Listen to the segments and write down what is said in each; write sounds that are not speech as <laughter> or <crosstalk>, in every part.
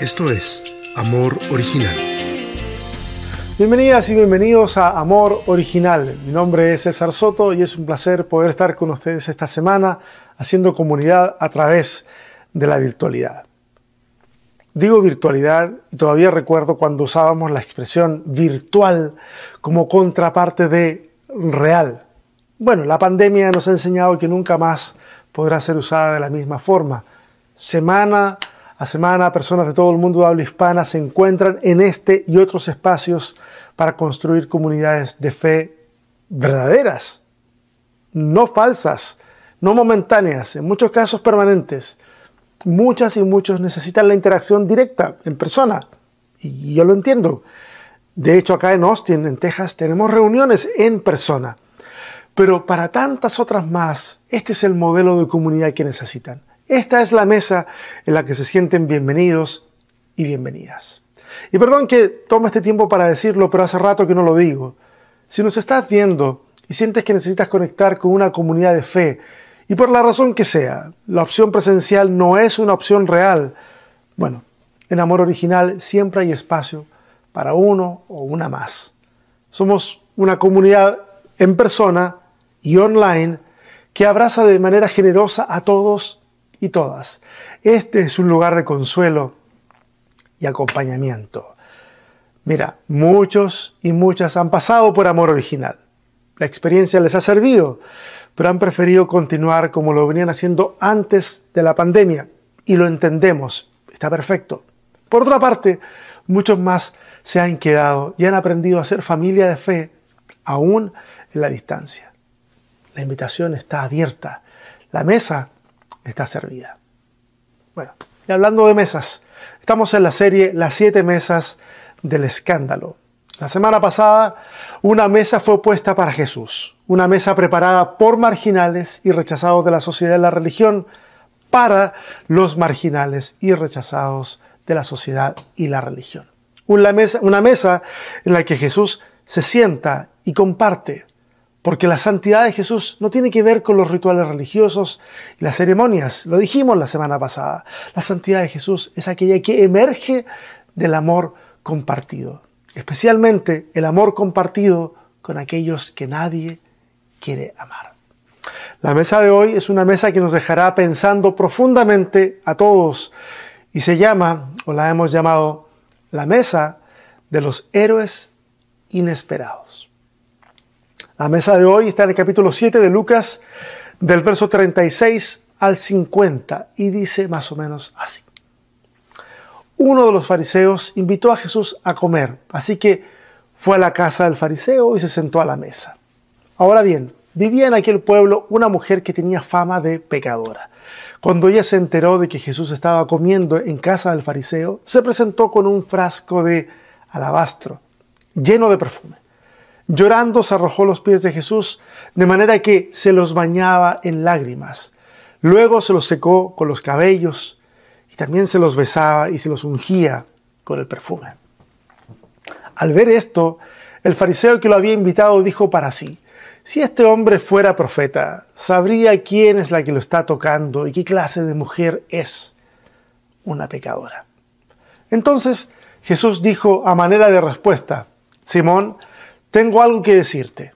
Esto es Amor Original. Bienvenidas y bienvenidos a Amor Original. Mi nombre es César Soto y es un placer poder estar con ustedes esta semana haciendo comunidad a través de la virtualidad. Digo virtualidad y todavía recuerdo cuando usábamos la expresión virtual como contraparte de real. Bueno, la pandemia nos ha enseñado que nunca más podrá ser usada de la misma forma. Semana a semana, personas de todo el mundo de habla hispana se encuentran en este y otros espacios para construir comunidades de fe verdaderas, no falsas, no momentáneas, en muchos casos permanentes. Muchas y muchos necesitan la interacción directa, en persona, y yo lo entiendo. De hecho, acá en Austin, en Texas, tenemos reuniones en persona. Pero para tantas otras más, este es el modelo de comunidad que necesitan. Esta es la mesa en la que se sienten bienvenidos y bienvenidas. Y perdón que tome este tiempo para decirlo, pero hace rato que no lo digo. Si nos estás viendo y sientes que necesitas conectar con una comunidad de fe, y por la razón que sea, la opción presencial no es una opción real, bueno, en Amor Original siempre hay espacio para uno o una más. Somos una comunidad en persona y online que abraza de manera generosa a todos y todas. Este es un lugar de consuelo y acompañamiento. Mira, muchos y muchas han pasado por amor original. La experiencia les ha servido, pero han preferido continuar como lo venían haciendo antes de la pandemia. Y lo entendemos, está perfecto. Por otra parte, muchos más se han quedado y han aprendido a ser familia de fe, aún en la distancia. La invitación está abierta. La mesa está servida. Bueno, y hablando de mesas, estamos en la serie Las siete mesas del escándalo. La semana pasada, una mesa fue puesta para Jesús, una mesa preparada por marginales y rechazados de la sociedad y la religión para los marginales y rechazados de la sociedad y la religión. Una mesa, una mesa en la que Jesús se sienta y comparte porque la santidad de Jesús no tiene que ver con los rituales religiosos y las ceremonias. Lo dijimos la semana pasada. La santidad de Jesús es aquella que emerge del amor compartido. Especialmente el amor compartido con aquellos que nadie quiere amar. La mesa de hoy es una mesa que nos dejará pensando profundamente a todos y se llama, o la hemos llamado, la mesa de los héroes inesperados. La mesa de hoy está en el capítulo 7 de Lucas, del verso 36 al 50, y dice más o menos así. Uno de los fariseos invitó a Jesús a comer, así que fue a la casa del fariseo y se sentó a la mesa. Ahora bien, vivía en aquel pueblo una mujer que tenía fama de pecadora. Cuando ella se enteró de que Jesús estaba comiendo en casa del fariseo, se presentó con un frasco de alabastro lleno de perfume. Llorando se arrojó los pies de Jesús, de manera que se los bañaba en lágrimas. Luego se los secó con los cabellos y también se los besaba y se los ungía con el perfume. Al ver esto, el fariseo que lo había invitado dijo para sí, si este hombre fuera profeta, sabría quién es la que lo está tocando y qué clase de mujer es una pecadora. Entonces Jesús dijo a manera de respuesta, Simón, tengo algo que decirte.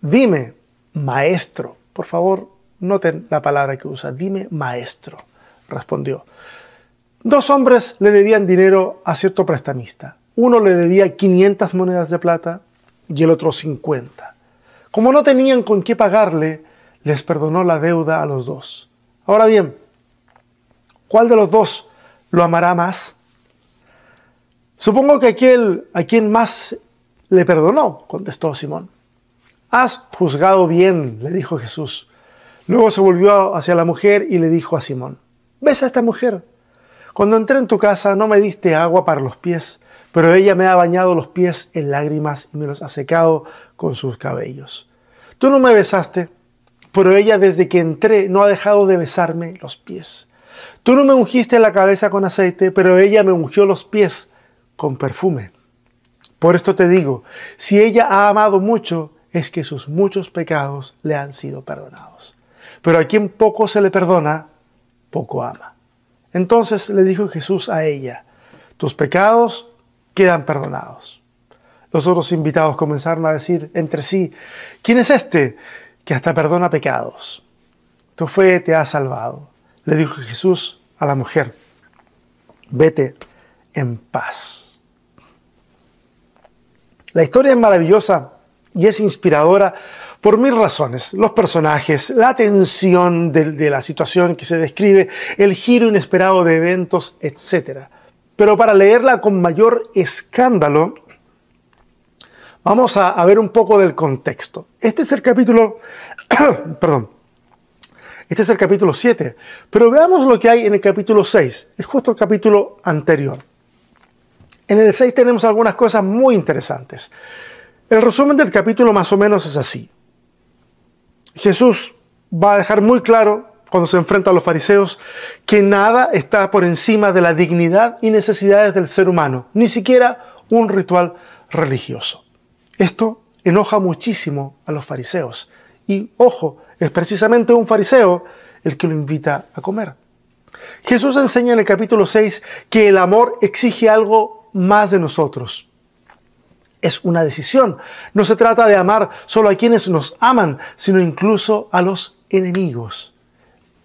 Dime, maestro. Por favor, noten la palabra que usa. Dime, maestro. Respondió. Dos hombres le debían dinero a cierto prestamista. Uno le debía 500 monedas de plata y el otro 50. Como no tenían con qué pagarle, les perdonó la deuda a los dos. Ahora bien, ¿cuál de los dos lo amará más? Supongo que aquel a quien más le perdonó, contestó Simón. Has juzgado bien, le dijo Jesús. Luego se volvió hacia la mujer y le dijo a Simón, ¿ves a esta mujer? Cuando entré en tu casa no me diste agua para los pies, pero ella me ha bañado los pies en lágrimas y me los ha secado con sus cabellos. Tú no me besaste, pero ella desde que entré no ha dejado de besarme los pies. Tú no me ungiste la cabeza con aceite, pero ella me ungió los pies con perfume. Por esto te digo, si ella ha amado mucho, es que sus muchos pecados le han sido perdonados. Pero a quien poco se le perdona, poco ama. Entonces le dijo Jesús a ella, tus pecados quedan perdonados. Los otros invitados comenzaron a decir entre sí, ¿quién es este que hasta perdona pecados? Tu fe te ha salvado. Le dijo Jesús a la mujer, vete en paz. La historia es maravillosa y es inspiradora por mil razones. Los personajes, la tensión de, la situación que se describe, el giro inesperado de eventos, etc. Pero para leerla con mayor escándalo, vamos a, ver un poco del contexto. Este es el capítulo, <coughs> perdón, este es el capítulo 7, pero veamos lo que hay en el capítulo 6, es justo el capítulo anterior. En el 6 tenemos algunas cosas muy interesantes. El resumen del capítulo más o menos es así. Jesús va a dejar muy claro cuando se enfrenta a los fariseos que nada está por encima de la dignidad y necesidades del ser humano, ni siquiera un ritual religioso. Esto enoja muchísimo a los fariseos. Y ojo, es precisamente un fariseo el que lo invita a comer. Jesús enseña en el capítulo 6 que el amor exige algo más de nosotros. Es una decisión. No se trata de amar solo a quienes nos aman, sino incluso a los enemigos.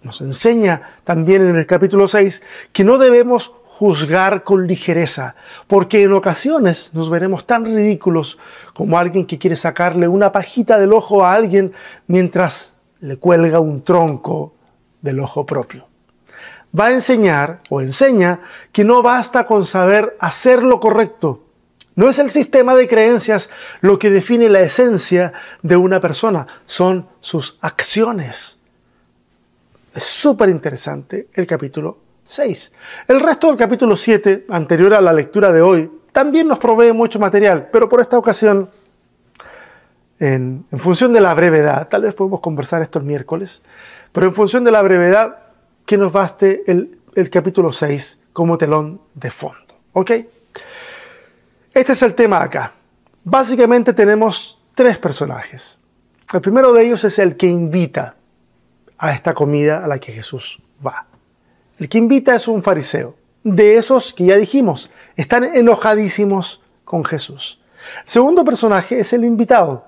Nos enseña también en el capítulo 6 que no debemos juzgar con ligereza, porque en ocasiones nos veremos tan ridículos como alguien que quiere sacarle una pajita del ojo a alguien mientras le cuelga un tronco del ojo propio. Va a enseñar o enseña que no basta con saber hacer lo correcto, no es el sistema de creencias lo que define la esencia de una persona, son sus acciones. Es súper interesante el capítulo 6. El resto del capítulo 7, anterior a la lectura de hoy, también nos provee mucho material, pero por esta ocasión, en, función de la brevedad, tal vez podemos conversar esto el miércoles, pero en función de la brevedad, que nos baste el, el capítulo 6 como telón de fondo. ¿Ok? Este es el tema acá. Básicamente tenemos tres personajes. El primero de ellos es el que invita a esta comida a la que Jesús va. El que invita es un fariseo, de esos que ya dijimos, están enojadísimos con Jesús. El segundo personaje es el invitado,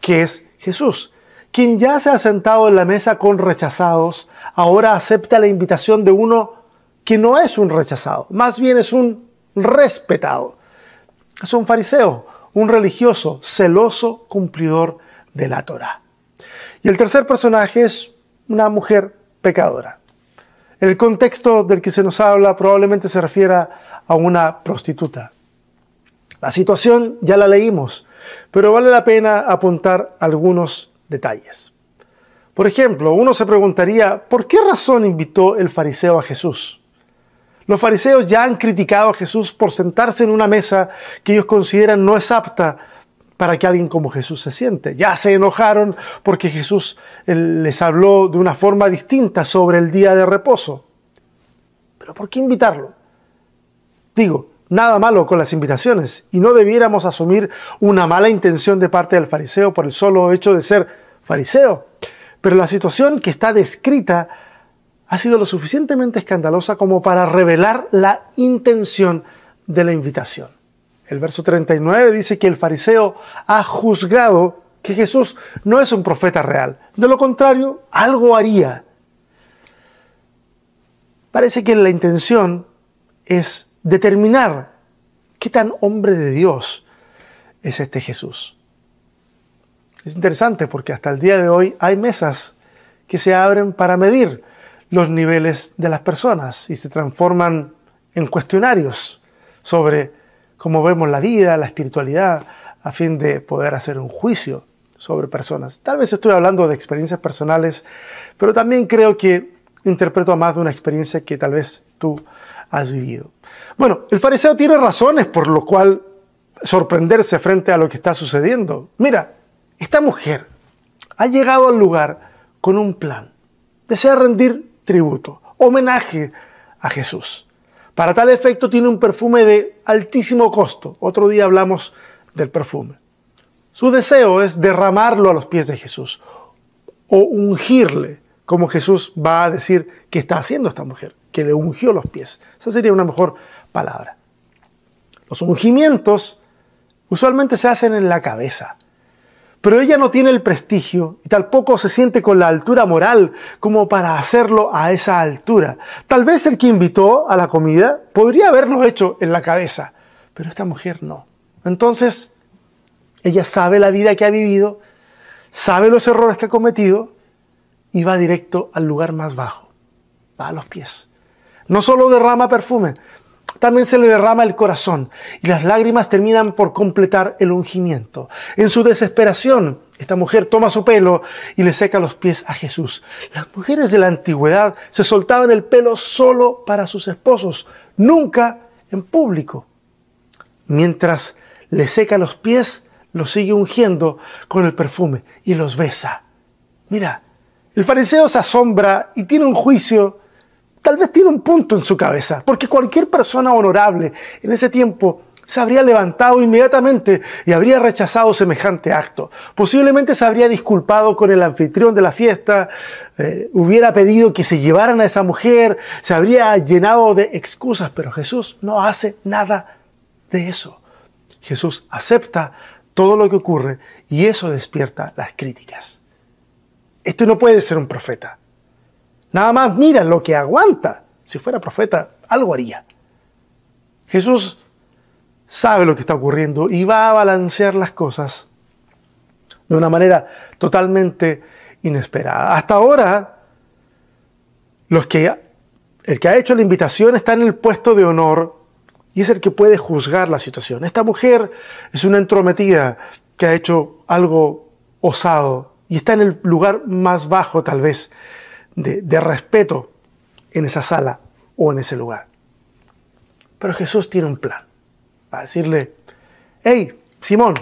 que es Jesús, quien ya se ha sentado en la mesa con rechazados, ahora acepta la invitación de uno que no es un rechazado, más bien es un respetado es un fariseo, un religioso, celoso cumplidor de la Torah. Y el tercer personaje es una mujer pecadora. El contexto del que se nos habla probablemente se refiera a una prostituta. La situación ya la leímos, pero vale la pena apuntar algunos detalles. Por ejemplo, uno se preguntaría, ¿por qué razón invitó el fariseo a Jesús? Los fariseos ya han criticado a Jesús por sentarse en una mesa que ellos consideran no es apta para que alguien como Jesús se siente. Ya se enojaron porque Jesús les habló de una forma distinta sobre el día de reposo. Pero ¿por qué invitarlo? Digo, nada malo con las invitaciones y no debiéramos asumir una mala intención de parte del fariseo por el solo hecho de ser fariseo. Pero la situación que está descrita ha sido lo suficientemente escandalosa como para revelar la intención de la invitación. El verso 39 dice que el fariseo ha juzgado que Jesús no es un profeta real. De lo contrario, algo haría. Parece que la intención es determinar qué tan hombre de Dios es este Jesús. Es interesante porque hasta el día de hoy hay mesas que se abren para medir los niveles de las personas y se transforman en cuestionarios sobre cómo vemos la vida, la espiritualidad, a fin de poder hacer un juicio sobre personas. Tal vez estoy hablando de experiencias personales, pero también creo que interpreto a más de una experiencia que tal vez tú has vivido. Bueno, el fariseo tiene razones por lo cual sorprenderse frente a lo que está sucediendo. Mira, esta mujer ha llegado al lugar con un plan. Desea rendir tributo, homenaje a Jesús. Para tal efecto tiene un perfume de altísimo costo. Otro día hablamos del perfume. Su deseo es derramarlo a los pies de Jesús o ungirle, como Jesús va a decir que está haciendo esta mujer. que le ungió los pies. Esa sería una mejor palabra. Los ungimientos usualmente se hacen en la cabeza. Pero ella no tiene el prestigio y tampoco se siente con la altura moral como para hacerlo a esa altura. Tal vez el que invitó a la comida podría haberlo hecho en la cabeza, pero esta mujer no. Entonces, ella sabe la vida que ha vivido, sabe los errores que ha cometido y va directo al lugar más bajo, va a los pies. No solo derrama perfume, también se le derrama el corazón y las lágrimas terminan por completar el ungimiento. En su desesperación, esta mujer toma su pelo y le seca los pies a Jesús. Las mujeres de la antigüedad se soltaban el pelo solo para sus esposos, nunca en público. Mientras le seca los pies, los sigue ungiendo con el perfume y los besa. Mira, el fariseo se asombra y tiene un juicio tal vez tiene un punto en su cabeza, porque cualquier persona honorable en ese tiempo se habría levantado inmediatamente y habría rechazado semejante acto. Posiblemente se habría disculpado con el anfitrión de la fiesta, eh, hubiera pedido que se llevaran a esa mujer, se habría llenado de excusas, pero Jesús no hace nada de eso. Jesús acepta todo lo que ocurre y eso despierta las críticas. Esto no puede ser un profeta. Nada más mira lo que aguanta. Si fuera profeta, algo haría. Jesús sabe lo que está ocurriendo y va a balancear las cosas de una manera totalmente inesperada. Hasta ahora, los que, el que ha hecho la invitación está en el puesto de honor y es el que puede juzgar la situación. Esta mujer es una entrometida que ha hecho algo osado y está en el lugar más bajo tal vez de, respeto en esa sala o en ese lugar. Pero Jesús tiene un plan. Va a decirle, hey, Simón,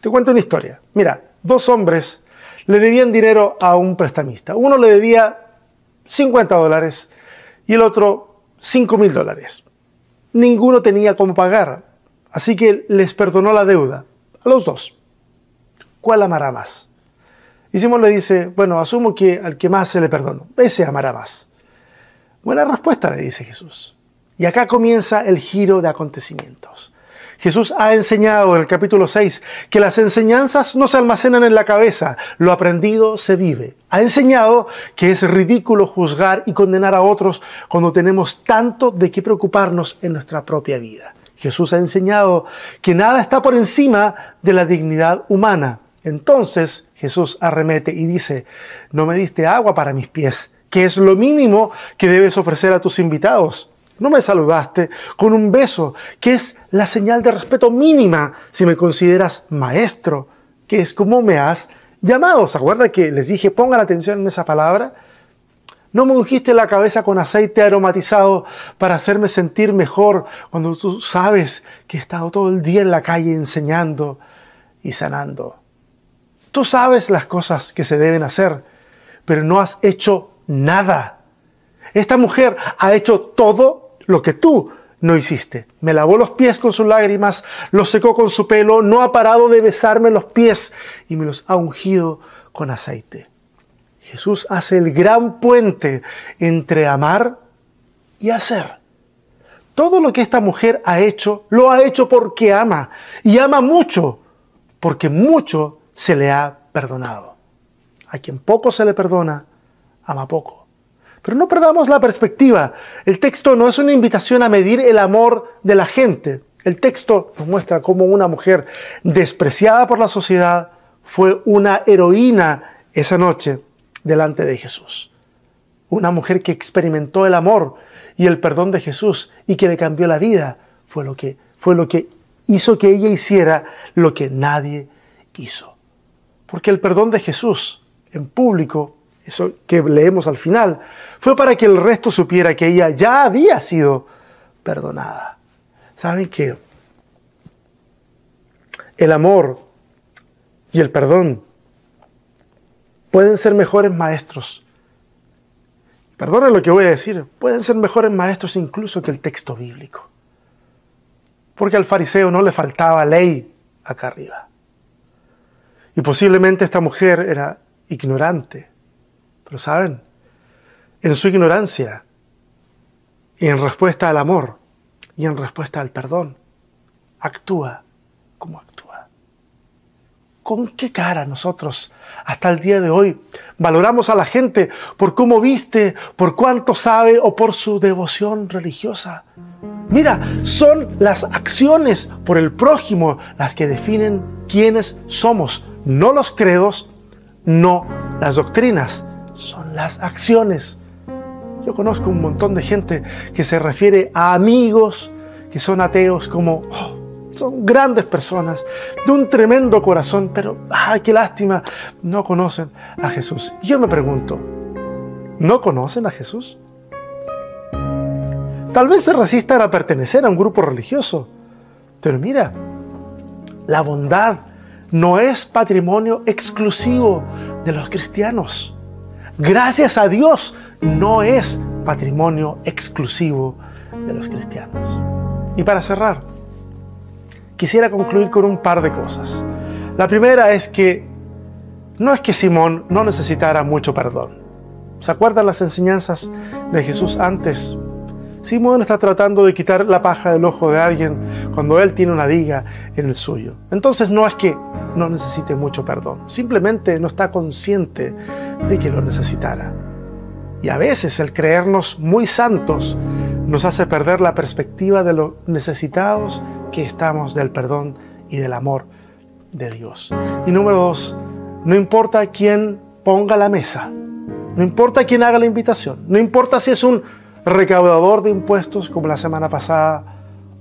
te cuento una historia. Mira, dos hombres le debían dinero a un prestamista. Uno le debía 50 dólares y el otro 5 mil dólares. Ninguno tenía cómo pagar, así que les perdonó la deuda a los dos. ¿Cuál amará más? Y le dice, bueno, asumo que al que más se le perdonó, ese amará más. Buena respuesta, le dice Jesús. Y acá comienza el giro de acontecimientos. Jesús ha enseñado en el capítulo 6 que las enseñanzas no se almacenan en la cabeza, lo aprendido se vive. Ha enseñado que es ridículo juzgar y condenar a otros cuando tenemos tanto de qué preocuparnos en nuestra propia vida. Jesús ha enseñado que nada está por encima de la dignidad humana. Entonces Jesús arremete y dice, no me diste agua para mis pies, que es lo mínimo que debes ofrecer a tus invitados. No me saludaste con un beso, que es la señal de respeto mínima si me consideras maestro, que es como me has llamado. ¿Se acuerda que les dije pongan atención en esa palabra? No me ungiste la cabeza con aceite aromatizado para hacerme sentir mejor cuando tú sabes que he estado todo el día en la calle enseñando y sanando. Tú sabes las cosas que se deben hacer, pero no has hecho nada. Esta mujer ha hecho todo lo que tú no hiciste. Me lavó los pies con sus lágrimas, los secó con su pelo, no ha parado de besarme los pies y me los ha ungido con aceite. Jesús hace el gran puente entre amar y hacer. Todo lo que esta mujer ha hecho, lo ha hecho porque ama. Y ama mucho, porque mucho se le ha perdonado. A quien poco se le perdona, ama poco. Pero no perdamos la perspectiva. El texto no es una invitación a medir el amor de la gente. El texto nos muestra cómo una mujer despreciada por la sociedad fue una heroína esa noche delante de Jesús. Una mujer que experimentó el amor y el perdón de Jesús y que le cambió la vida fue lo que, fue lo que hizo que ella hiciera lo que nadie hizo. Porque el perdón de Jesús en público, eso que leemos al final, fue para que el resto supiera que ella ya había sido perdonada. ¿Saben qué? El amor y el perdón pueden ser mejores maestros. Perdonen lo que voy a decir, pueden ser mejores maestros incluso que el texto bíblico. Porque al fariseo no le faltaba ley acá arriba. Y posiblemente esta mujer era ignorante. Pero saben, en su ignorancia Y en respuesta al amor y en respuesta al perdón, actúa como actúa. ¿Con qué cara nosotros hasta el día de hoy valoramos a la gente por cómo viste, por cuánto sabe o por su devoción religiosa? Mira, son las acciones por el prójimo las que definen quiénes somos, no los credos, no las doctrinas, son las acciones. Yo conozco un montón de gente que se refiere a amigos que son ateos como oh, son grandes personas de un tremendo corazón, pero ay, qué lástima, no conocen a Jesús. Yo me pregunto, ¿no conocen a Jesús? Tal vez se resistan a pertenecer a un grupo religioso, pero mira, la bondad no es patrimonio exclusivo de los cristianos. Gracias a Dios, no es patrimonio exclusivo de los cristianos. Y para cerrar, quisiera concluir con un par de cosas. La primera es que no es que Simón no necesitara mucho perdón. ¿Se acuerdan las enseñanzas de Jesús antes Simón está tratando de quitar la paja del ojo de alguien cuando él tiene una viga en el suyo. Entonces no es que no necesite mucho perdón, simplemente no está consciente de que lo necesitara. Y a veces el creernos muy santos nos hace perder la perspectiva de lo necesitados que estamos del perdón y del amor de Dios. Y número dos, no importa quién ponga la mesa, no importa quién haga la invitación, no importa si es un recaudador de impuestos como la semana pasada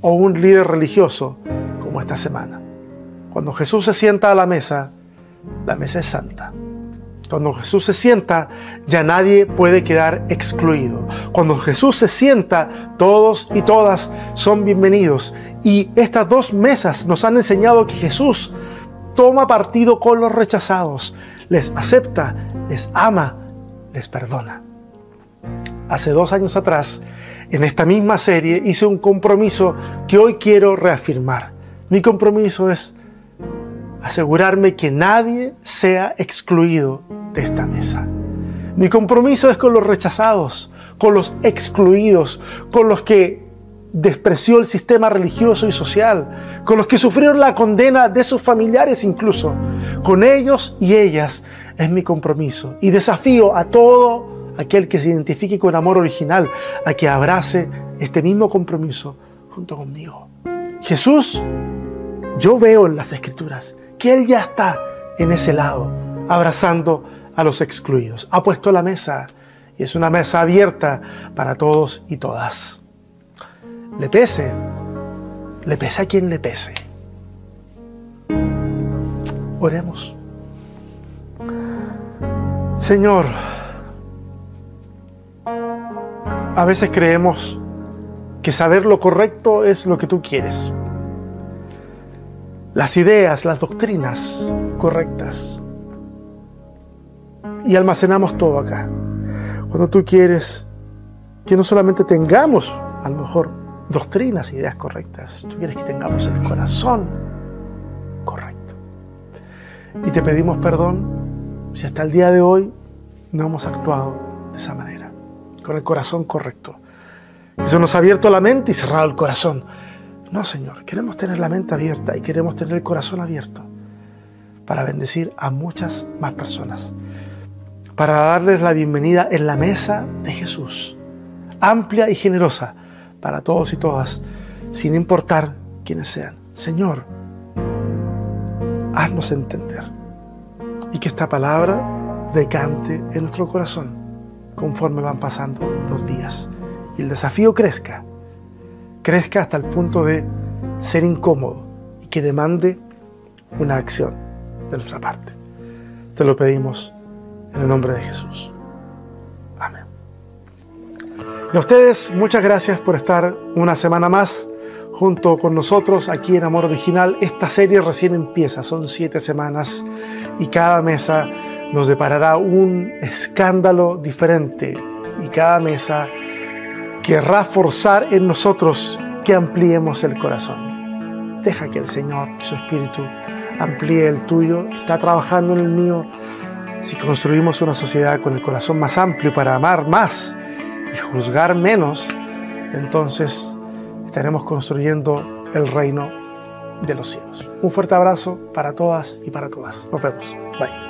o un líder religioso como esta semana. Cuando Jesús se sienta a la mesa, la mesa es santa. Cuando Jesús se sienta, ya nadie puede quedar excluido. Cuando Jesús se sienta, todos y todas son bienvenidos. Y estas dos mesas nos han enseñado que Jesús toma partido con los rechazados, les acepta, les ama, les perdona hace dos años atrás, en esta misma serie, hice un compromiso que hoy quiero reafirmar. Mi compromiso es asegurarme que nadie sea excluido de esta mesa. Mi compromiso es con los rechazados, con los excluidos, con los que despreció el sistema religioso y social, con los que sufrieron la condena de sus familiares incluso. Con ellos y ellas es mi compromiso y desafío a todo aquel que se identifique con amor original, a que abrace este mismo compromiso junto conmigo. Jesús, yo veo en las escrituras que Él ya está en ese lado, abrazando a los excluidos. Ha puesto la mesa y es una mesa abierta para todos y todas. Le pese, le pese a quien le pese. Oremos. Señor, A veces creemos que saber lo correcto es lo que tú quieres. Las ideas, las doctrinas correctas. Y almacenamos todo acá. Cuando tú quieres que no solamente tengamos, a lo mejor, doctrinas, ideas correctas, tú quieres que tengamos el corazón correcto. Y te pedimos perdón si hasta el día de hoy no hemos actuado de esa manera con el corazón correcto. Se nos ha abierto la mente y cerrado el corazón. No, Señor, queremos tener la mente abierta y queremos tener el corazón abierto para bendecir a muchas más personas, para darles la bienvenida en la mesa de Jesús, amplia y generosa para todos y todas, sin importar quiénes sean. Señor, haznos entender y que esta palabra decante en nuestro corazón conforme van pasando los días. Y el desafío crezca, crezca hasta el punto de ser incómodo y que demande una acción de nuestra parte. Te lo pedimos en el nombre de Jesús. Amén. Y a ustedes, muchas gracias por estar una semana más junto con nosotros aquí en Amor Original. Esta serie recién empieza, son siete semanas y cada mesa nos deparará un escándalo diferente y cada mesa querrá forzar en nosotros que ampliemos el corazón. Deja que el Señor, su Espíritu, amplíe el tuyo, está trabajando en el mío. Si construimos una sociedad con el corazón más amplio para amar más y juzgar menos, entonces estaremos construyendo el reino de los cielos. Un fuerte abrazo para todas y para todas. Nos vemos. Bye.